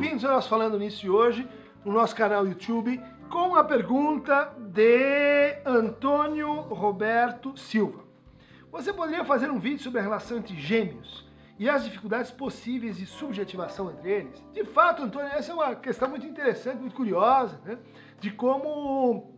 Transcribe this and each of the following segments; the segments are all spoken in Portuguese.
bem-vindos ao nosso Falando Nisso hoje, no nosso canal YouTube, com a pergunta de Antônio Roberto Silva. Você poderia fazer um vídeo sobre a relação entre gêmeos e as dificuldades possíveis de subjetivação entre eles? De fato, Antônio, essa é uma questão muito interessante, muito curiosa, né? De como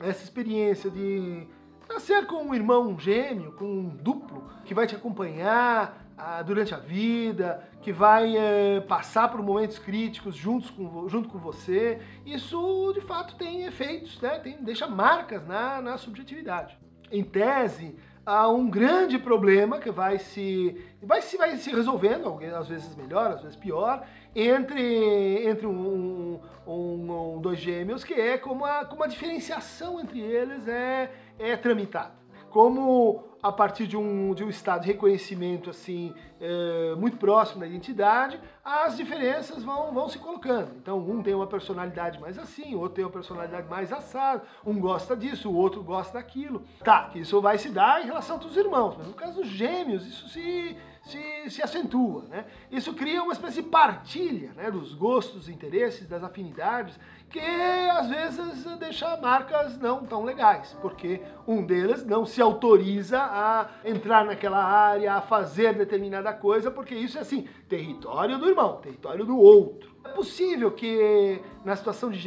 essa experiência de nascer com um irmão gêmeo, com um duplo, que vai te acompanhar ah, durante a vida, que vai eh, passar por momentos críticos juntos com, junto com você, isso de fato tem efeitos, né? tem, deixa marcas na, na subjetividade. Em tese, há um grande problema que vai se, vai se, vai se resolvendo, às vezes melhor, às vezes pior, entre, entre um, um, um dois gêmeos, que é como a, como a diferenciação entre eles é, é tramitada. Como a partir de um, de um estado de reconhecimento assim é, muito próximo da identidade, as diferenças vão, vão se colocando. Então, um tem uma personalidade mais assim, outro tem uma personalidade mais assada, um gosta disso, o outro gosta daquilo. Tá, isso vai se dar em relação aos irmãos, mas no caso dos gêmeos, isso se, se, se acentua. Né? Isso cria uma espécie de partilha né, dos gostos, interesses, das afinidades, que às vezes deixa marcas não tão legais, porque um deles não se autoriza a entrar naquela área, a fazer determinada coisa, porque isso é assim, território do irmão, território do outro. É possível que na situação de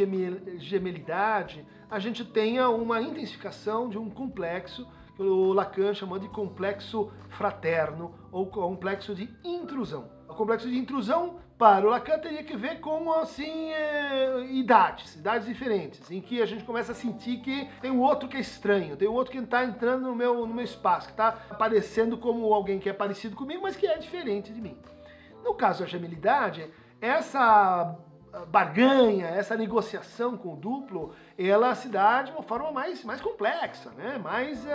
gemelidade a gente tenha uma intensificação de um complexo o Lacan chamou de complexo fraterno ou complexo de intrusão. O complexo de intrusão para o Lacan teria que ver com assim é, idades, idades diferentes, em que a gente começa a sentir que tem um outro que é estranho, tem um outro que está entrando no meu, no meu espaço, que está aparecendo como alguém que é parecido comigo, mas que é diferente de mim. No caso da gemelidade, essa barganha, essa negociação com o duplo, ela se dá de uma forma mais, mais complexa, né? mais,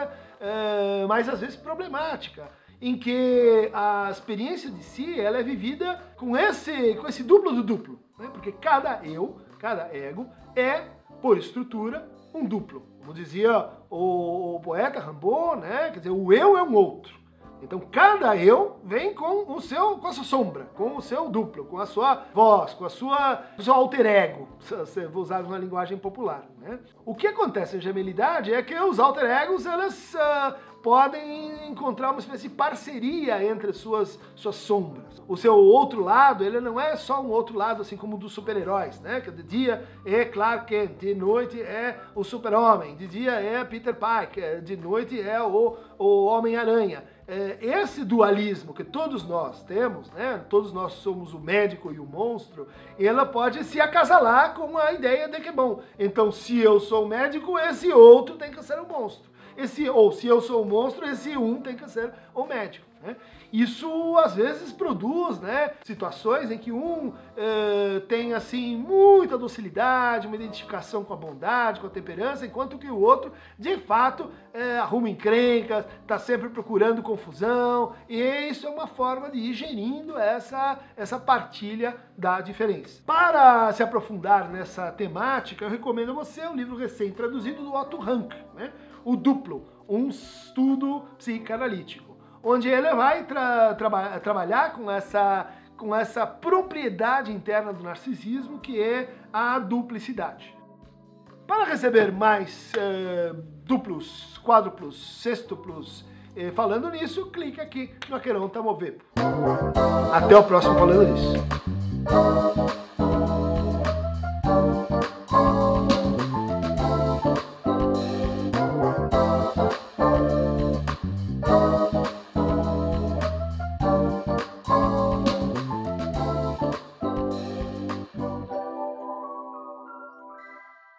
é, mais às vezes problemática, em que a experiência de si ela é vivida com esse, com esse duplo do duplo, né? porque cada eu, cada ego é, por estrutura, um duplo. Como dizia o, poeta Rimbaud, né? quer dizer, o eu é um outro. Então cada eu vem com o seu, com a sua sombra, com o seu duplo, com a sua voz, com a sua, o seu alter ego, se vou usar uma linguagem popular. Né? O que acontece em gemelidade é que os alter egos eles uh, podem encontrar uma espécie de parceria entre suas suas sombras. O seu outro lado ele não é só um outro lado assim como dos super-heróis, né? Que de dia é Clark Kent, de noite é o Super-Homem, de dia é Peter Parker, de noite é o, o Homem-Aranha é, esse dualismo que todos nós temos, né, todos nós somos o médico e o monstro, ela pode se acasalar com a ideia de que, bom, então se eu sou o médico, esse outro tem que ser o monstro. Esse, ou se eu sou o monstro, esse um tem que ser o médico. Né? Isso às vezes produz né, situações em que um uh, tem assim muita docilidade, uma identificação com a bondade, com a temperança, enquanto que o outro de fato uh, arruma encrencas, está sempre procurando confusão, e isso é uma forma de ir gerindo essa, essa partilha da diferença. Para se aprofundar nessa temática, eu recomendo a você o livro recém-traduzido do Otto Rank, né? O Duplo, um estudo psicanalítico onde ele vai tra traba trabalhar com essa, com essa propriedade interna do narcisismo que é a duplicidade. Para receber mais uh, duplos, quádruplos, sextuplos, eh, falando nisso, clique aqui no Aqueron Tamovepo. Até o próximo Falando Nisso.